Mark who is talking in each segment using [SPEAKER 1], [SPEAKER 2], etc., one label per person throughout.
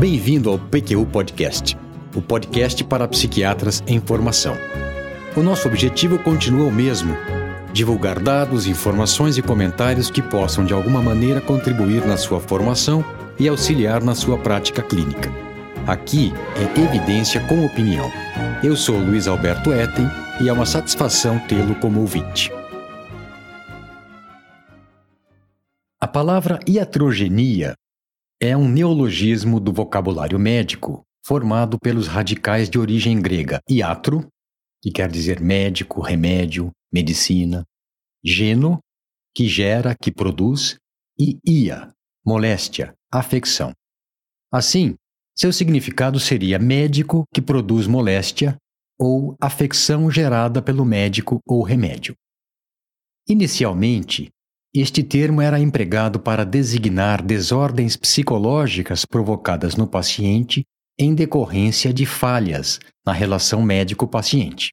[SPEAKER 1] Bem-vindo ao PQU Podcast, o podcast para psiquiatras em formação. O nosso objetivo continua o mesmo: divulgar dados, informações e comentários que possam de alguma maneira contribuir na sua formação e auxiliar na sua prática clínica. Aqui é evidência com opinião. Eu sou Luiz Alberto Etten e é uma satisfação tê-lo como ouvinte. A palavra iatrogenia é um neologismo do vocabulário médico formado pelos radicais de origem grega iatro, que quer dizer médico, remédio, medicina, geno, que gera, que produz, e ia, moléstia, afecção. Assim, seu significado seria médico que produz moléstia ou afecção gerada pelo médico ou remédio. Inicialmente, este termo era empregado para designar desordens psicológicas provocadas no paciente em decorrência de falhas na relação médico-paciente.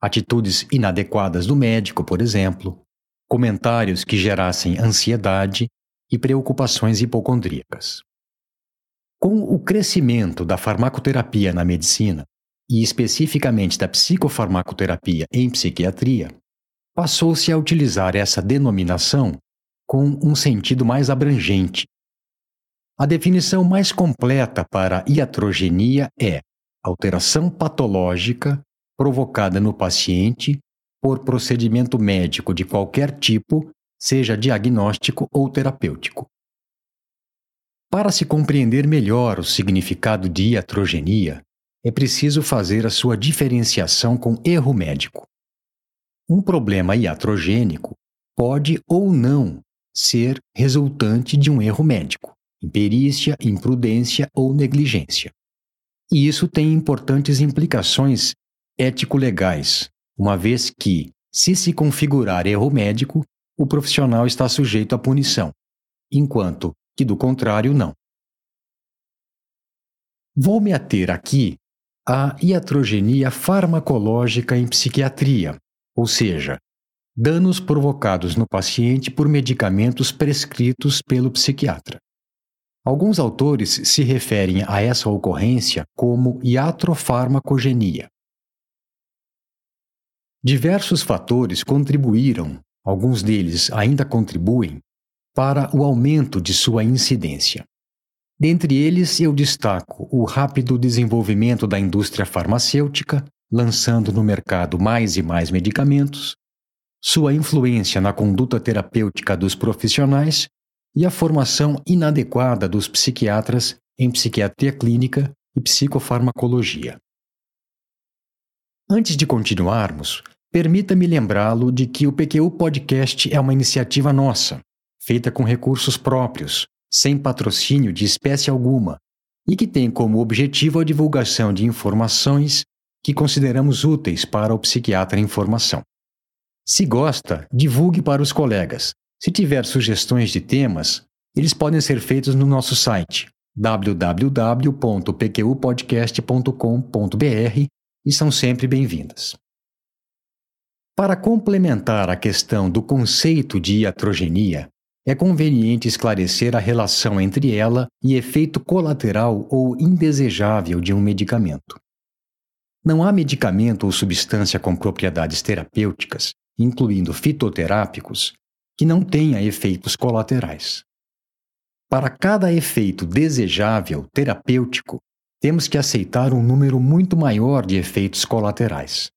[SPEAKER 1] Atitudes inadequadas do médico, por exemplo, comentários que gerassem ansiedade e preocupações hipocondríacas. Com o crescimento da farmacoterapia na medicina, e especificamente da psicofarmacoterapia em psiquiatria, passou-se a utilizar essa denominação com um sentido mais abrangente. A definição mais completa para iatrogenia é alteração patológica provocada no paciente por procedimento médico de qualquer tipo, seja diagnóstico ou terapêutico. Para se compreender melhor o significado de iatrogenia, é preciso fazer a sua diferenciação com erro médico. Um problema iatrogênico pode ou não ser resultante de um erro médico, imperícia, imprudência ou negligência. E isso tem importantes implicações ético-legais, uma vez que, se se configurar erro médico, o profissional está sujeito à punição, enquanto que, do contrário, não. Vou me ater aqui à iatrogenia farmacológica em psiquiatria, ou seja, danos provocados no paciente por medicamentos prescritos pelo psiquiatra. Alguns autores se referem a essa ocorrência como iatrofarmacogenia. Diversos fatores contribuíram, alguns deles ainda contribuem, para o aumento de sua incidência. Dentre eles, eu destaco o rápido desenvolvimento da indústria farmacêutica, lançando no mercado mais e mais medicamentos, sua influência na conduta terapêutica dos profissionais e a formação inadequada dos psiquiatras em psiquiatria clínica e psicofarmacologia. Antes de continuarmos, permita-me lembrá-lo de que o PQU Podcast é uma iniciativa nossa, feita com recursos próprios, sem patrocínio de espécie alguma, e que tem como objetivo a divulgação de informações que consideramos úteis para o psiquiatra em formação. Se gosta, divulgue para os colegas. Se tiver sugestões de temas, eles podem ser feitos no nosso site www.pqpodcast.com.br e são sempre bem-vindas. Para complementar a questão do conceito de iatrogenia, é conveniente esclarecer a relação entre ela e efeito colateral ou indesejável de um medicamento. Não há medicamento ou substância com propriedades terapêuticas, incluindo fitoterápicos, que não tenha efeitos colaterais. Para cada efeito desejável terapêutico, temos que aceitar um número muito maior de efeitos colaterais.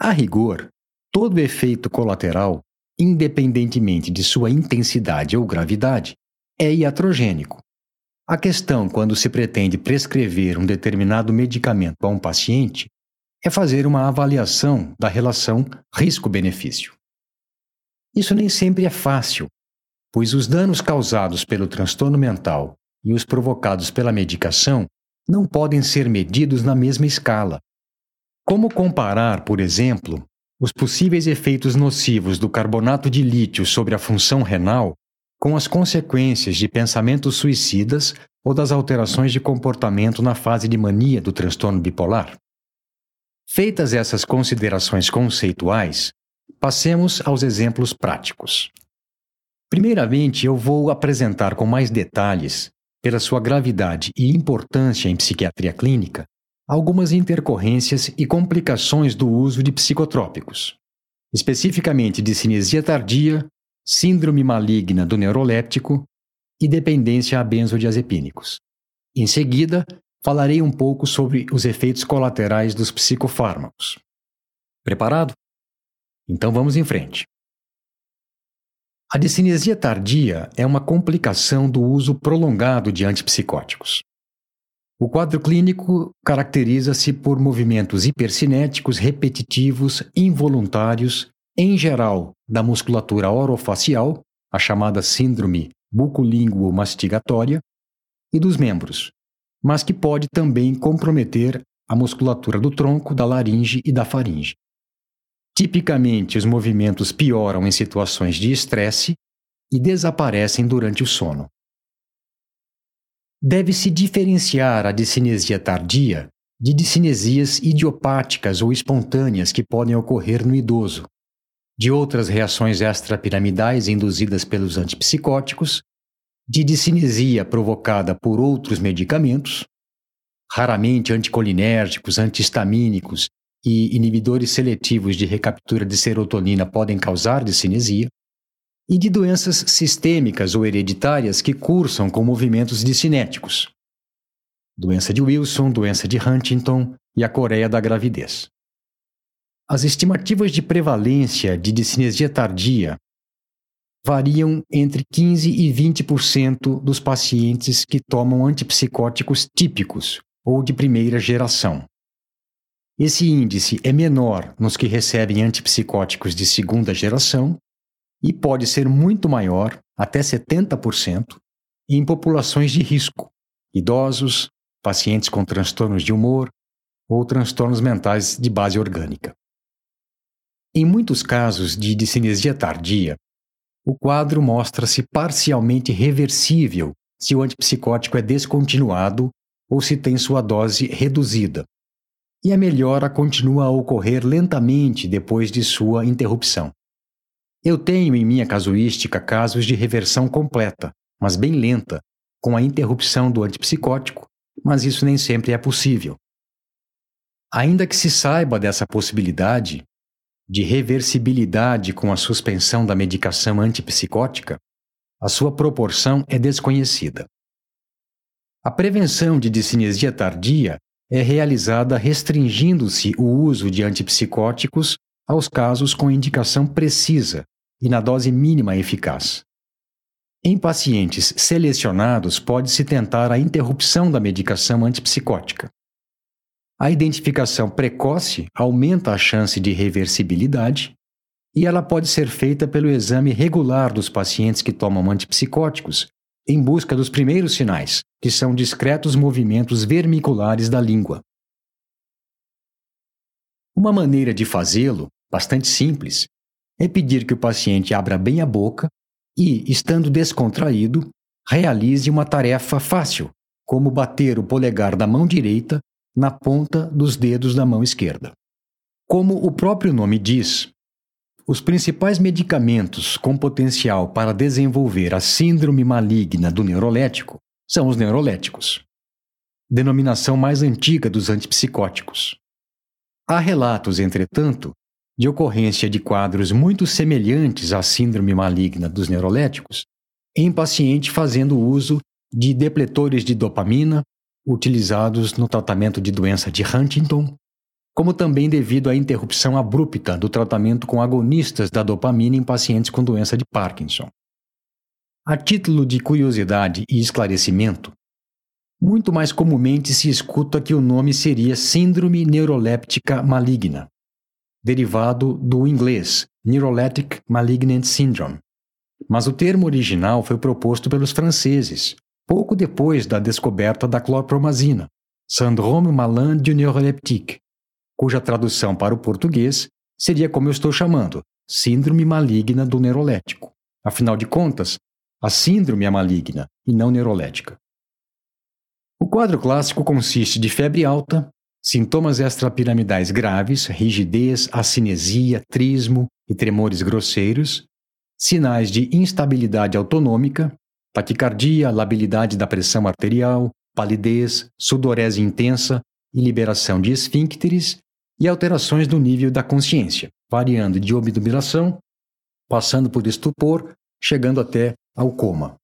[SPEAKER 1] A rigor, todo efeito colateral, independentemente de sua intensidade ou gravidade, é iatrogênico a questão, quando se pretende prescrever um determinado medicamento a um paciente, é fazer uma avaliação da relação risco-benefício. Isso nem sempre é fácil, pois os danos causados pelo transtorno mental e os provocados pela medicação não podem ser medidos na mesma escala. Como comparar, por exemplo, os possíveis efeitos nocivos do carbonato de lítio sobre a função renal com as consequências de pensamentos suicidas ou das alterações de comportamento na fase de mania do transtorno bipolar. Feitas essas considerações conceituais, passemos aos exemplos práticos. Primeiramente, eu vou apresentar com mais detalhes, pela sua gravidade e importância em psiquiatria clínica, algumas intercorrências e complicações do uso de psicotrópicos, especificamente de cinesia tardia, síndrome maligna do neuroléptico e dependência a benzodiazepínicos. Em seguida, falarei um pouco sobre os efeitos colaterais dos psicofármacos. Preparado? Então vamos em frente. A discinesia tardia é uma complicação do uso prolongado de antipsicóticos. O quadro clínico caracteriza-se por movimentos hipercinéticos repetitivos, involuntários, em geral da musculatura orofacial, a chamada síndrome bucolínguo-mastigatória, e dos membros, mas que pode também comprometer a musculatura do tronco, da laringe e da faringe. Tipicamente, os movimentos pioram em situações de estresse e desaparecem durante o sono. Deve-se diferenciar a discinesia tardia de discinesias idiopáticas ou espontâneas que podem ocorrer no idoso, de outras reações extrapiramidais induzidas pelos antipsicóticos, de discinesia provocada por outros medicamentos, raramente anticolinérgicos, antihistamínicos e inibidores seletivos de recaptura de serotonina podem causar discinesia, e de doenças sistêmicas ou hereditárias que cursam com movimentos discinéticos. Doença de Wilson, doença de Huntington e a Coreia da gravidez. As estimativas de prevalência de discinesia tardia variam entre 15 e 20% dos pacientes que tomam antipsicóticos típicos ou de primeira geração. Esse índice é menor nos que recebem antipsicóticos de segunda geração e pode ser muito maior, até 70%, em populações de risco, idosos, pacientes com transtornos de humor ou transtornos mentais de base orgânica. Em muitos casos de discinesia tardia, o quadro mostra-se parcialmente reversível se o antipsicótico é descontinuado ou se tem sua dose reduzida, e a melhora continua a ocorrer lentamente depois de sua interrupção. Eu tenho em minha casuística casos de reversão completa, mas bem lenta, com a interrupção do antipsicótico, mas isso nem sempre é possível. Ainda que se saiba dessa possibilidade de reversibilidade com a suspensão da medicação antipsicótica, a sua proporção é desconhecida. A prevenção de discinesia tardia é realizada restringindo-se o uso de antipsicóticos aos casos com indicação precisa e na dose mínima eficaz. Em pacientes selecionados, pode-se tentar a interrupção da medicação antipsicótica. A identificação precoce aumenta a chance de reversibilidade e ela pode ser feita pelo exame regular dos pacientes que tomam antipsicóticos em busca dos primeiros sinais, que são discretos movimentos vermiculares da língua. Uma maneira de fazê-lo, bastante simples, é pedir que o paciente abra bem a boca e, estando descontraído, realize uma tarefa fácil, como bater o polegar da mão direita na ponta dos dedos da mão esquerda. Como o próprio nome diz, os principais medicamentos com potencial para desenvolver a síndrome maligna do neurolético são os neuroléticos, denominação mais antiga dos antipsicóticos. Há relatos, entretanto, de ocorrência de quadros muito semelhantes à síndrome maligna dos neuroléticos em paciente fazendo uso de depletores de dopamina utilizados no tratamento de doença de Huntington como também devido à interrupção abrupta do tratamento com agonistas da dopamina em pacientes com doença de Parkinson. A título de curiosidade e esclarecimento, muito mais comumente se escuta que o nome seria Síndrome Neuroléptica Maligna, derivado do inglês Neuroleptic Malignant Syndrome. Mas o termo original foi proposto pelos franceses, pouco depois da descoberta da clorpromazina, Syndrome malin du neuroleptique, cuja tradução para o português seria como eu estou chamando, síndrome maligna do neurolético. Afinal de contas, a síndrome é maligna e não neurolética. O quadro clássico consiste de febre alta, sintomas extrapiramidais graves, rigidez, acinesia, trismo e tremores grosseiros, sinais de instabilidade autonômica, taquicardia, labilidade da pressão arterial, palidez, sudorese intensa e liberação de esfíncteres e alterações do nível da consciência, variando de obnubilação, passando por estupor, chegando até ao coma.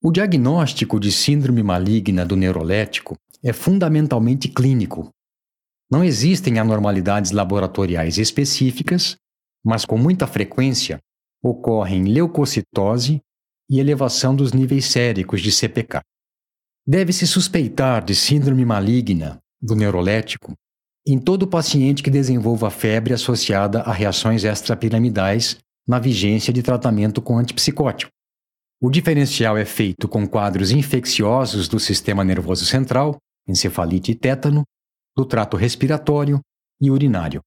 [SPEAKER 1] O diagnóstico de síndrome maligna do neurolético é fundamentalmente clínico. Não existem anormalidades laboratoriais específicas, mas com muita frequência ocorrem leucocitose e elevação dos níveis séricos de CPK. Deve-se suspeitar de síndrome maligna do neurolético em todo paciente que desenvolva febre associada a reações extrapiramidais na vigência de tratamento com antipsicótico. O diferencial é feito com quadros infecciosos do sistema nervoso central, encefalite e tétano, do trato respiratório e urinário.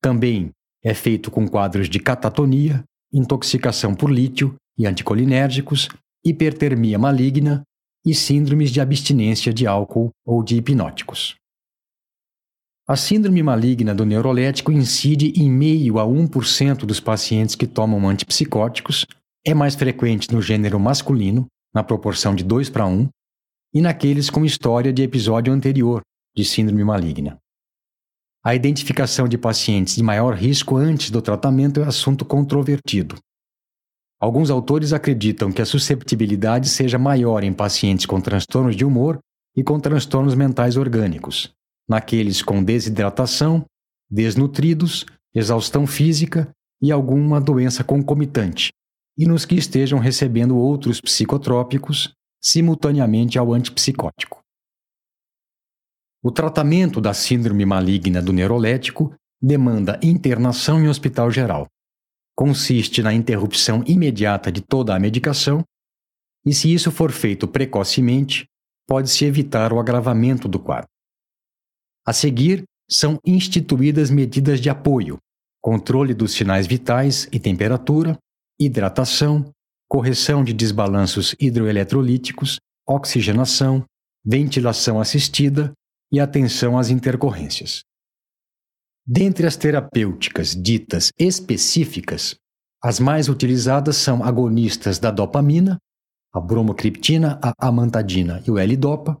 [SPEAKER 1] Também é feito com quadros de catatonia, intoxicação por lítio e anticolinérgicos, hipertermia maligna e síndromes de abstinência de álcool ou de hipnóticos. A síndrome maligna do neurolético incide em meio a 1% dos pacientes que tomam antipsicóticos, é mais frequente no gênero masculino, na proporção de 2 para 1, e naqueles com história de episódio anterior de síndrome maligna. A identificação de pacientes de maior risco antes do tratamento é assunto controvertido. Alguns autores acreditam que a susceptibilidade seja maior em pacientes com transtornos de humor e com transtornos mentais orgânicos, naqueles com desidratação, desnutridos, exaustão física e alguma doença concomitante, e nos que estejam recebendo outros psicotrópicos simultaneamente ao antipsicótico. O tratamento da síndrome maligna do neurolético demanda internação em hospital geral. Consiste na interrupção imediata de toda a medicação, e se isso for feito precocemente, pode-se evitar o agravamento do quadro. A seguir, são instituídas medidas de apoio, controle dos sinais vitais e temperatura, hidratação, correção de desbalanços hidroeletrolíticos, oxigenação, ventilação assistida e atenção às intercorrências. Dentre as terapêuticas ditas específicas, as mais utilizadas são agonistas da dopamina, a bromocriptina, a amantadina e o L-dopa,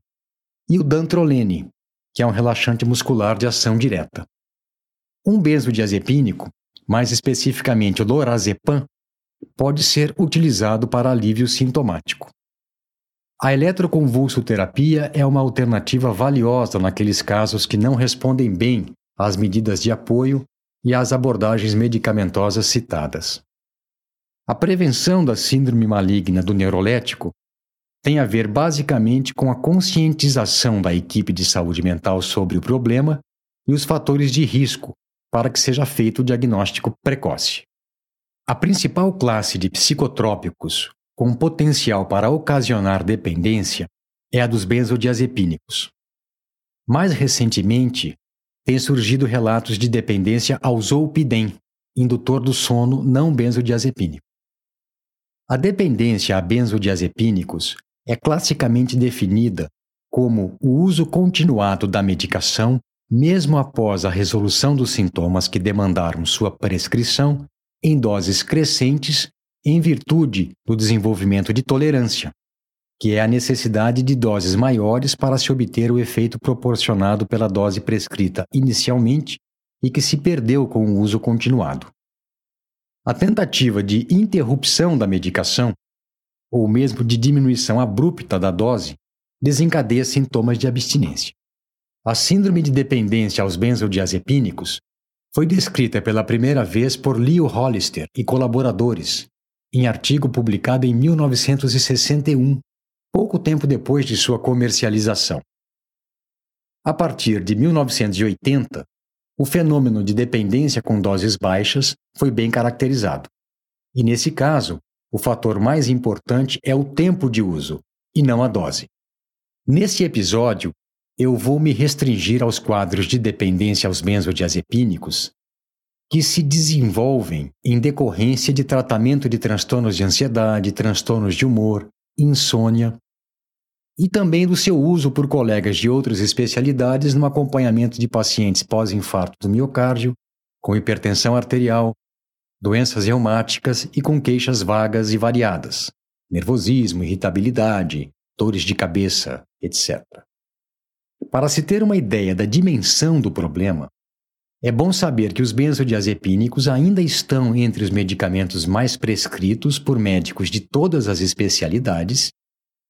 [SPEAKER 1] e o dantrolene, que é um relaxante muscular de ação direta. Um benzodiazepínico, mais especificamente o lorazepam, pode ser utilizado para alívio sintomático. A eletroconvulsoterapia é uma alternativa valiosa naqueles casos que não respondem bem às medidas de apoio e às abordagens medicamentosas citadas. A prevenção da síndrome maligna do neurolético tem a ver basicamente com a conscientização da equipe de saúde mental sobre o problema e os fatores de risco para que seja feito o diagnóstico precoce. A principal classe de psicotrópicos com potencial para ocasionar dependência é a dos benzodiazepínicos. Mais recentemente, têm surgido relatos de dependência ao zolpidem, indutor do sono não benzodiazepínico. A dependência a benzodiazepínicos é classicamente definida como o uso continuado da medicação, mesmo após a resolução dos sintomas que demandaram sua prescrição, em doses crescentes, em virtude do desenvolvimento de tolerância, que é a necessidade de doses maiores para se obter o efeito proporcionado pela dose prescrita inicialmente e que se perdeu com o uso continuado. A tentativa de interrupção da medicação ou mesmo de diminuição abrupta da dose, desencadeia sintomas de abstinência. A síndrome de dependência aos benzodiazepínicos foi descrita pela primeira vez por Leo Hollister e colaboradores em artigo publicado em 1961, pouco tempo depois de sua comercialização. A partir de 1980, o fenômeno de dependência com doses baixas foi bem caracterizado. E nesse caso, o fator mais importante é o tempo de uso e não a dose. Nesse episódio, eu vou me restringir aos quadros de dependência aos benzodiazepínicos que se desenvolvem em decorrência de tratamento de transtornos de ansiedade, transtornos de humor, insônia e também do seu uso por colegas de outras especialidades no acompanhamento de pacientes pós-infarto do miocárdio, com hipertensão arterial, doenças reumáticas e com queixas vagas e variadas, nervosismo, irritabilidade, dores de cabeça, etc. Para se ter uma ideia da dimensão do problema, é bom saber que os benzodiazepínicos ainda estão entre os medicamentos mais prescritos por médicos de todas as especialidades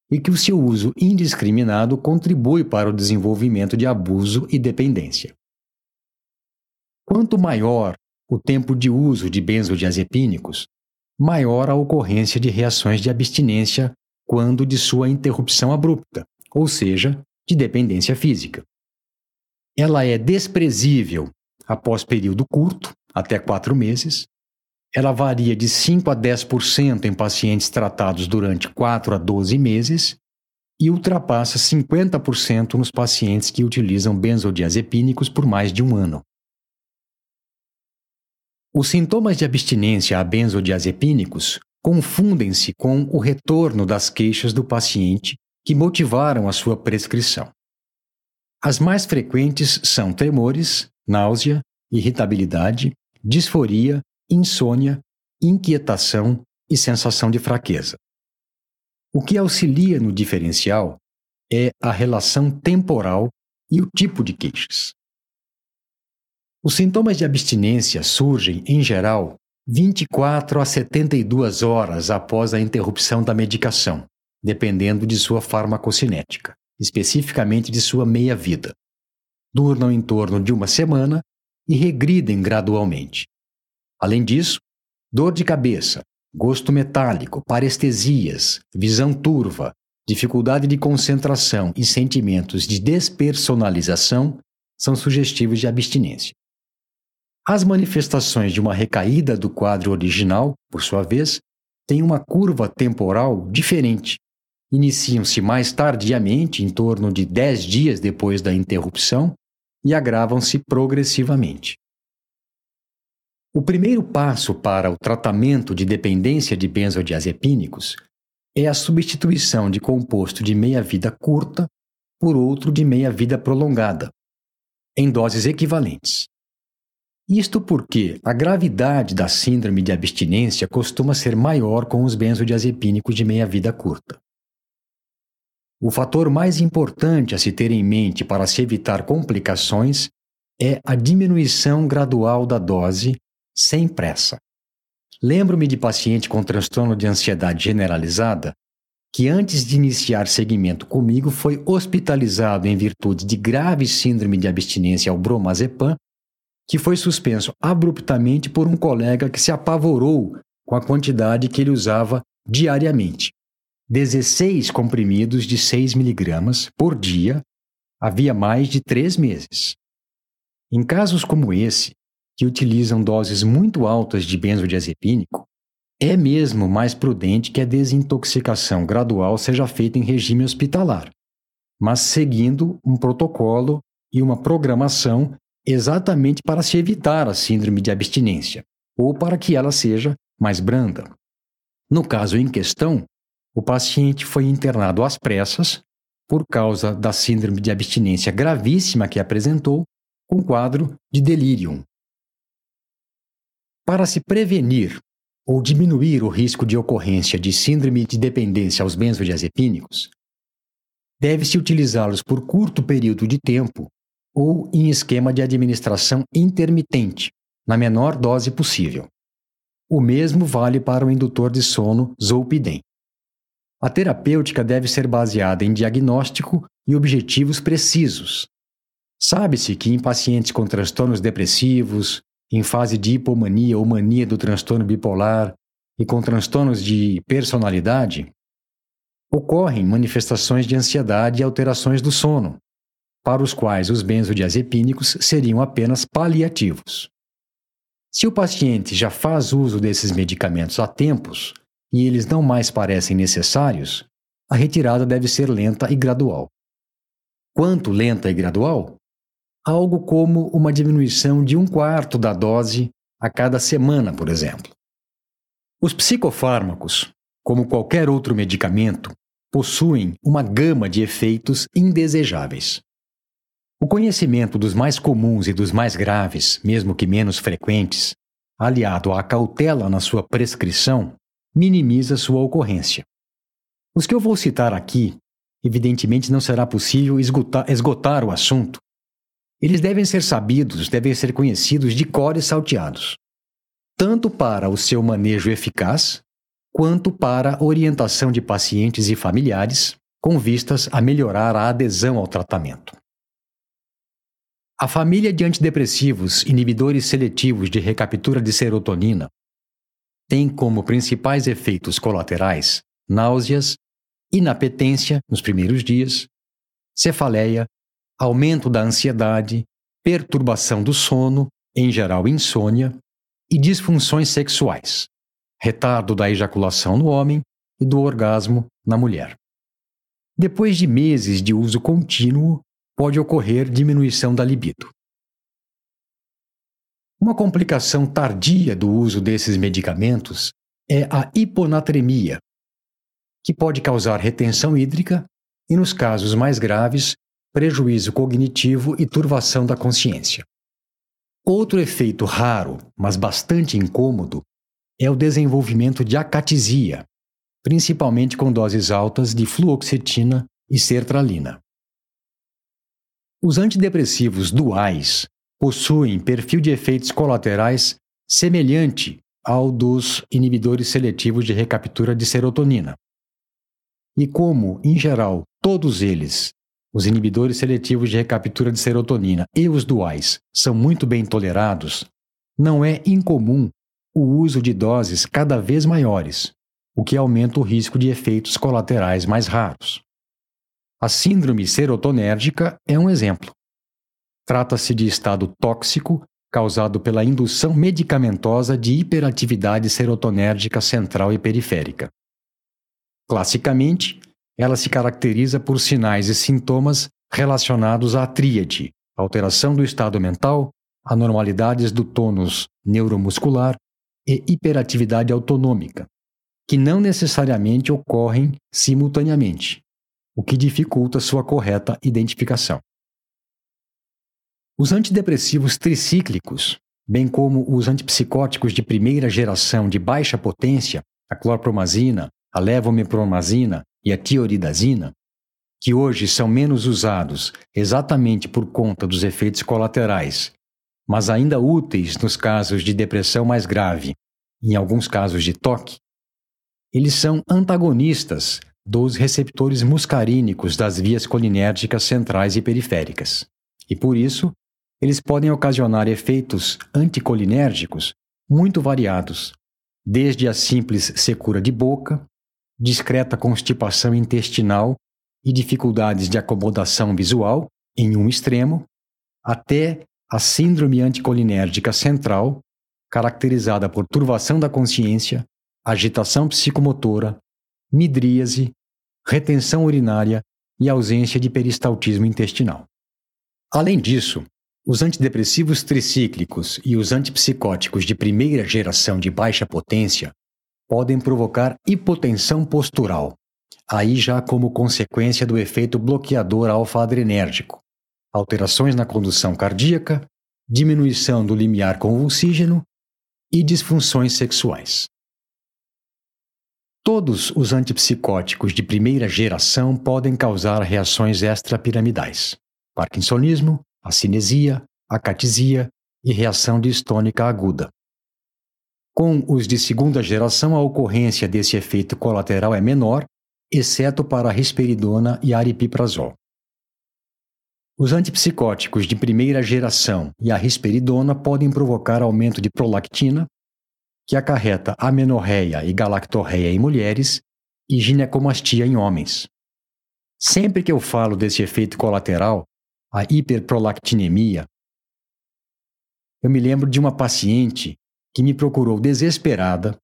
[SPEAKER 1] e que o seu uso indiscriminado contribui para o desenvolvimento de abuso e dependência. Quanto maior o tempo de uso de benzodiazepínicos, maior a ocorrência de reações de abstinência quando de sua interrupção abrupta, ou seja, de dependência física. Ela é desprezível após período curto, até quatro meses. Ela varia de 5 a 10% em pacientes tratados durante 4 a 12 meses e ultrapassa 50% nos pacientes que utilizam benzodiazepínicos por mais de um ano. Os sintomas de abstinência a benzodiazepínicos confundem-se com o retorno das queixas do paciente que motivaram a sua prescrição. As mais frequentes são tremores, náusea, irritabilidade, disforia, insônia, inquietação e sensação de fraqueza. O que auxilia no diferencial é a relação temporal e o tipo de queixas. Os sintomas de abstinência surgem, em geral, 24 a 72 horas após a interrupção da medicação, dependendo de sua farmacocinética, especificamente de sua meia-vida duram em torno de uma semana e regridem gradualmente. Além disso, dor de cabeça, gosto metálico, parestesias, visão turva, dificuldade de concentração e sentimentos de despersonalização são sugestivos de abstinência. As manifestações de uma recaída do quadro original, por sua vez, têm uma curva temporal diferente. Iniciam-se mais tardiamente, em torno de 10 dias depois da interrupção, e agravam-se progressivamente. O primeiro passo para o tratamento de dependência de benzodiazepínicos é a substituição de composto de meia-vida curta por outro de meia-vida prolongada, em doses equivalentes. Isto porque a gravidade da síndrome de abstinência costuma ser maior com os benzodiazepínicos de meia-vida curta. O fator mais importante a se ter em mente para se evitar complicações é a diminuição gradual da dose, sem pressa. Lembro-me de paciente com transtorno de ansiedade generalizada que, antes de iniciar segmento comigo, foi hospitalizado em virtude de grave síndrome de abstinência ao bromazepam, que foi suspenso abruptamente por um colega que se apavorou com a quantidade que ele usava diariamente. 16 comprimidos de 6 miligramas por dia havia mais de três meses. Em casos como esse, que utilizam doses muito altas de benzodiazepínico, é mesmo mais prudente que a desintoxicação gradual seja feita em regime hospitalar, mas seguindo um protocolo e uma programação exatamente para se evitar a síndrome de abstinência, ou para que ela seja mais branda. No caso em questão, o paciente foi internado às pressas por causa da síndrome de abstinência gravíssima que apresentou, com quadro de delírio. Para se prevenir ou diminuir o risco de ocorrência de síndrome de dependência aos benzodiazepínicos, deve-se utilizá-los por curto período de tempo ou em esquema de administração intermitente, na menor dose possível. O mesmo vale para o indutor de sono Zolpidem. A terapêutica deve ser baseada em diagnóstico e objetivos precisos. Sabe-se que em pacientes com transtornos depressivos, em fase de hipomania ou mania do transtorno bipolar e com transtornos de personalidade, ocorrem manifestações de ansiedade e alterações do sono, para os quais os benzodiazepínicos seriam apenas paliativos. Se o paciente já faz uso desses medicamentos há tempos, e eles não mais parecem necessários, a retirada deve ser lenta e gradual. Quanto lenta e gradual? Algo como uma diminuição de um quarto da dose a cada semana, por exemplo. Os psicofármacos, como qualquer outro medicamento, possuem uma gama de efeitos indesejáveis. O conhecimento dos mais comuns e dos mais graves, mesmo que menos frequentes, aliado à cautela na sua prescrição, minimiza sua ocorrência. Os que eu vou citar aqui, evidentemente não será possível esgotar, esgotar o assunto. Eles devem ser sabidos, devem ser conhecidos de cor e salteados, tanto para o seu manejo eficaz, quanto para orientação de pacientes e familiares, com vistas a melhorar a adesão ao tratamento. A família de antidepressivos inibidores seletivos de recaptura de serotonina tem como principais efeitos colaterais náuseas, inapetência nos primeiros dias, cefaleia, aumento da ansiedade, perturbação do sono, em geral insônia, e disfunções sexuais, retardo da ejaculação no homem e do orgasmo na mulher. Depois de meses de uso contínuo, pode ocorrer diminuição da libido. Uma complicação tardia do uso desses medicamentos é a hiponatremia, que pode causar retenção hídrica e, nos casos mais graves, prejuízo cognitivo e turvação da consciência. Outro efeito raro, mas bastante incômodo, é o desenvolvimento de acatisia, principalmente com doses altas de fluoxetina e sertralina. Os antidepressivos duais possuem perfil de efeitos colaterais semelhante ao dos inibidores seletivos de recaptura de serotonina. E como, em geral, todos eles, os inibidores seletivos de recaptura de serotonina e os duais, são muito bem tolerados, não é incomum o uso de doses cada vez maiores, o que aumenta o risco de efeitos colaterais mais raros. A síndrome serotonérgica é um exemplo. Trata-se de estado tóxico causado pela indução medicamentosa de hiperatividade serotonérgica central e periférica. Classicamente, ela se caracteriza por sinais e sintomas relacionados à tríade, alteração do estado mental, anormalidades do tônus neuromuscular e hiperatividade autonômica, que não necessariamente ocorrem simultaneamente, o que dificulta sua correta identificação. Os antidepressivos tricíclicos, bem como os antipsicóticos de primeira geração de baixa potência, a clorpromazina, a levomepromazina e a tioridazina, que hoje são menos usados exatamente por conta dos efeitos colaterais, mas ainda úteis nos casos de depressão mais grave em alguns casos de toque, eles são antagonistas dos receptores muscarínicos das vias colinérgicas centrais e periféricas. E por isso, eles podem ocasionar efeitos anticolinérgicos muito variados, desde a simples secura de boca, discreta constipação intestinal e dificuldades de acomodação visual, em um extremo, até a síndrome anticolinérgica central, caracterizada por turvação da consciência, agitação psicomotora, midríase, retenção urinária e ausência de peristaltismo intestinal. Além disso, os antidepressivos tricíclicos e os antipsicóticos de primeira geração de baixa potência podem provocar hipotensão postural, aí já como consequência do efeito bloqueador alfa-adrenérgico, alterações na condução cardíaca, diminuição do limiar convulsígeno e disfunções sexuais. Todos os antipsicóticos de primeira geração podem causar reações extrapiramidais: parkinsonismo, acinesia, acatisia e reação distônica aguda. Com os de segunda geração, a ocorrência desse efeito colateral é menor, exceto para a risperidona e aripiprazol. Os antipsicóticos de primeira geração e a risperidona podem provocar aumento de prolactina, que acarreta amenorreia e galactorreia em mulheres e ginecomastia em homens. Sempre que eu falo desse efeito colateral, a hiperprolactinemia, eu me lembro de uma paciente que me procurou desesperada,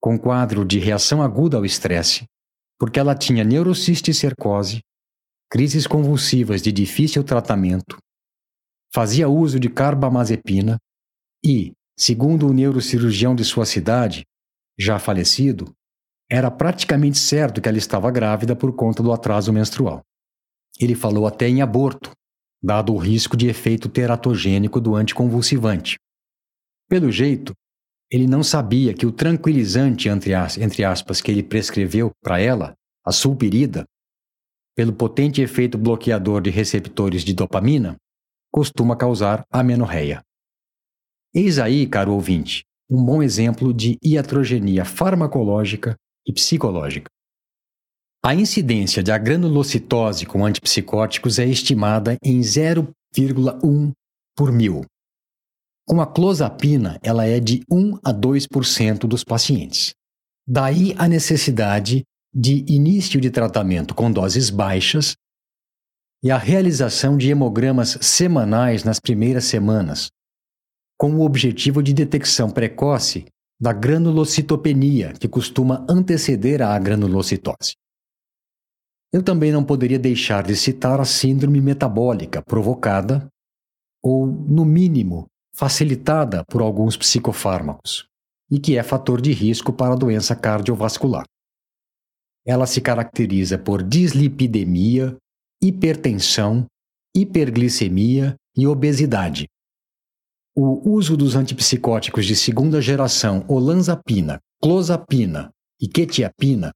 [SPEAKER 1] com quadro de reação aguda ao estresse, porque ela tinha neurocisticercose, crises convulsivas de difícil tratamento, fazia uso de carbamazepina e, segundo o neurocirurgião de sua cidade, já falecido, era praticamente certo que ela estava grávida por conta do atraso menstrual. Ele falou até em aborto, dado o risco de efeito teratogênico do anticonvulsivante. Pelo jeito, ele não sabia que o tranquilizante, entre aspas, que ele prescreveu para ela a sulpirida, pelo potente efeito bloqueador de receptores de dopamina, costuma causar amenorreia. Eis aí, caro ouvinte, um bom exemplo de iatrogenia farmacológica e psicológica. A incidência de agranulocitose com antipsicóticos é estimada em 0,1 por mil. Com a clozapina, ela é de 1 a 2% dos pacientes. Daí a necessidade de início de tratamento com doses baixas e a realização de hemogramas semanais nas primeiras semanas, com o objetivo de detecção precoce da granulocitopenia, que costuma anteceder a granulocitose. Eu também não poderia deixar de citar a síndrome metabólica provocada, ou, no mínimo, facilitada por alguns psicofármacos, e que é fator de risco para a doença cardiovascular. Ela se caracteriza por dislipidemia, hipertensão, hiperglicemia e obesidade. O uso dos antipsicóticos de segunda geração olanzapina, clozapina e quetiapina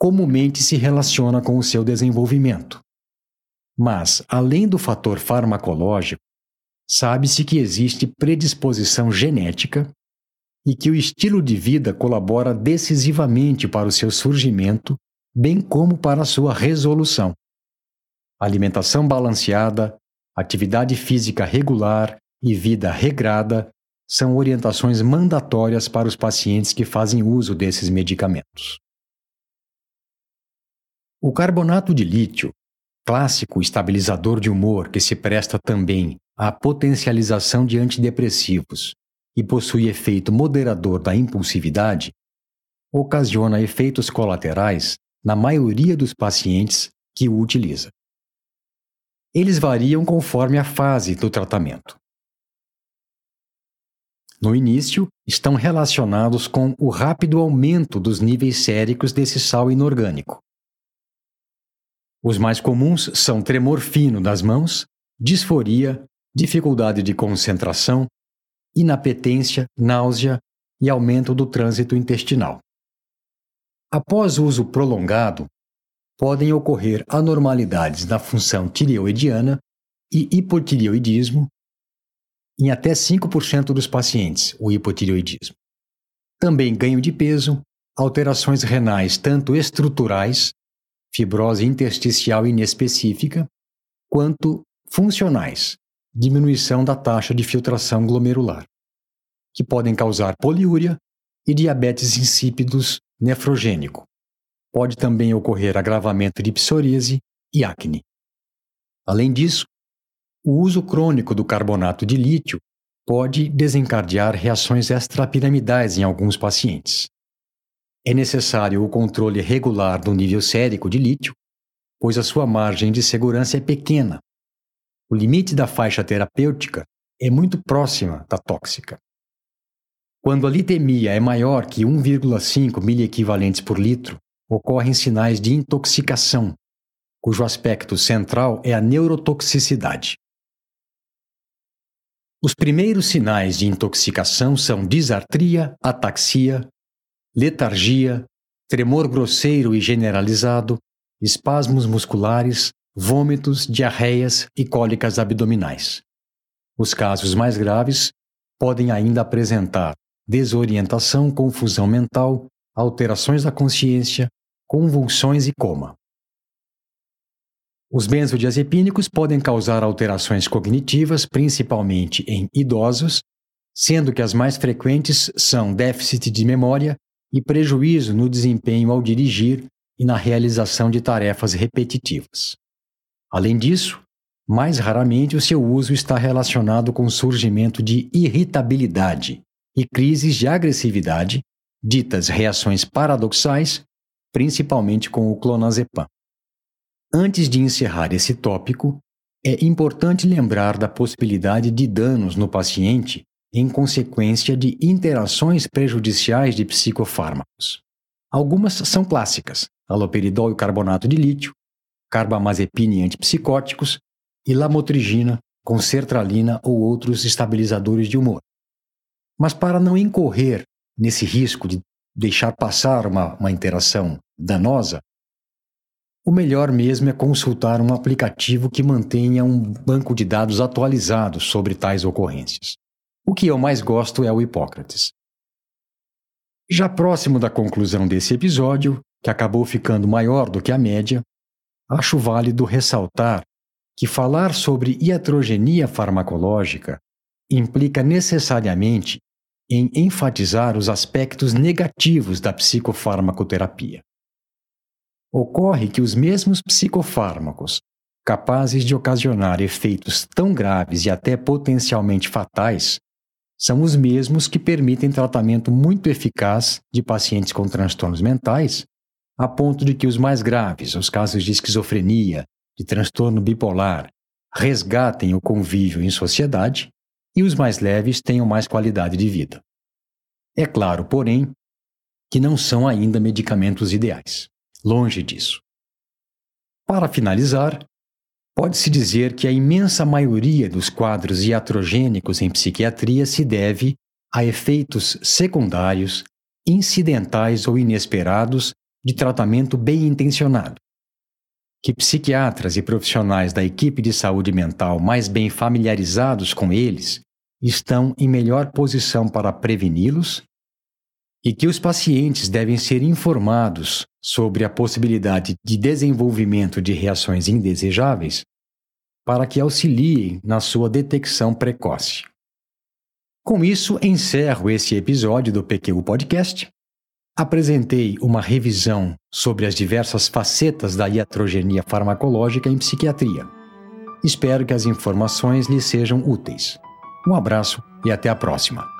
[SPEAKER 1] comumente se relaciona com o seu desenvolvimento. Mas, além do fator farmacológico, sabe-se que existe predisposição genética e que o estilo de vida colabora decisivamente para o seu surgimento, bem como para a sua resolução. Alimentação balanceada, atividade física regular e vida regrada são orientações mandatórias para os pacientes que fazem uso desses medicamentos. O carbonato de lítio, clássico estabilizador de humor que se presta também à potencialização de antidepressivos e possui efeito moderador da impulsividade, ocasiona efeitos colaterais na maioria dos pacientes que o utiliza. Eles variam conforme a fase do tratamento. No início, estão relacionados com o rápido aumento dos níveis séricos desse sal inorgânico. Os mais comuns são tremor fino das mãos, disforia, dificuldade de concentração, inapetência, náusea e aumento do trânsito intestinal. Após uso prolongado, podem ocorrer anormalidades na função tireoidiana e hipotireoidismo em até 5% dos pacientes, o hipotireoidismo. Também ganho de peso, alterações renais tanto estruturais, fibrose intersticial inespecífica, quanto funcionais, diminuição da taxa de filtração glomerular, que podem causar poliúria e diabetes insípidos nefrogênico. Pode também ocorrer agravamento de psoríase e acne. Além disso, o uso crônico do carbonato de lítio pode desencadear reações extrapiramidais em alguns pacientes. É necessário o controle regular do nível sérico de lítio, pois a sua margem de segurança é pequena. O limite da faixa terapêutica é muito próxima da tóxica. Quando a litemia é maior que 1,5 miliequivalentes por litro, ocorrem sinais de intoxicação, cujo aspecto central é a neurotoxicidade. Os primeiros sinais de intoxicação são disartria, ataxia, letargia, tremor grosseiro e generalizado, espasmos musculares, vômitos, diarreias e cólicas abdominais. Os casos mais graves podem ainda apresentar desorientação, confusão mental, alterações da consciência, convulsões e coma. Os benzodiazepínicos podem causar alterações cognitivas, principalmente em idosos, sendo que as mais frequentes são déficit de memória e prejuízo no desempenho ao dirigir e na realização de tarefas repetitivas. Além disso, mais raramente o seu uso está relacionado com o surgimento de irritabilidade e crises de agressividade, ditas reações paradoxais, principalmente com o clonazepam. Antes de encerrar esse tópico, é importante lembrar da possibilidade de danos no paciente em consequência de interações prejudiciais de psicofármacos. Algumas são clássicas: aloperidol e carbonato de lítio, carbamazepina e antipsicóticos e lamotrigina com sertralina ou outros estabilizadores de humor. Mas para não incorrer nesse risco de deixar passar uma, uma interação danosa, o melhor mesmo é consultar um aplicativo que mantenha um banco de dados atualizado sobre tais ocorrências. O que eu mais gosto é o Hipócrates. Já próximo da conclusão desse episódio, que acabou ficando maior do que a média, acho válido ressaltar que falar sobre iatrogenia farmacológica implica necessariamente em enfatizar os aspectos negativos da psicofarmacoterapia. Ocorre que os mesmos psicofármacos, capazes de ocasionar efeitos tão graves e até potencialmente fatais, são os mesmos que permitem tratamento muito eficaz de pacientes com transtornos mentais, a ponto de que os mais graves, os casos de esquizofrenia, de transtorno bipolar, resgatem o convívio em sociedade e os mais leves tenham mais qualidade de vida. É claro, porém, que não são ainda medicamentos ideais. Longe disso. Para finalizar, pode-se dizer que a imensa maioria dos quadros iatrogênicos em psiquiatria se deve a efeitos secundários, incidentais ou inesperados de tratamento bem intencionado. Que psiquiatras e profissionais da equipe de saúde mental mais bem familiarizados com eles estão em melhor posição para preveni-los e que os pacientes devem ser informados sobre a possibilidade de desenvolvimento de reações indesejáveis para que auxiliem na sua detecção precoce. Com isso, encerro esse episódio do PQ Podcast. Apresentei uma revisão sobre as diversas facetas da iatrogenia farmacológica em psiquiatria. Espero que as informações lhe sejam úteis. Um abraço e até a próxima.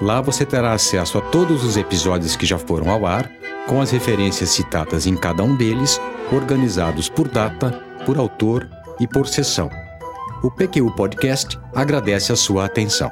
[SPEAKER 1] Lá você terá acesso a todos os episódios que já foram ao ar, com as referências citadas em cada um deles, organizados por data, por autor e por sessão. O PQU Podcast agradece a sua atenção.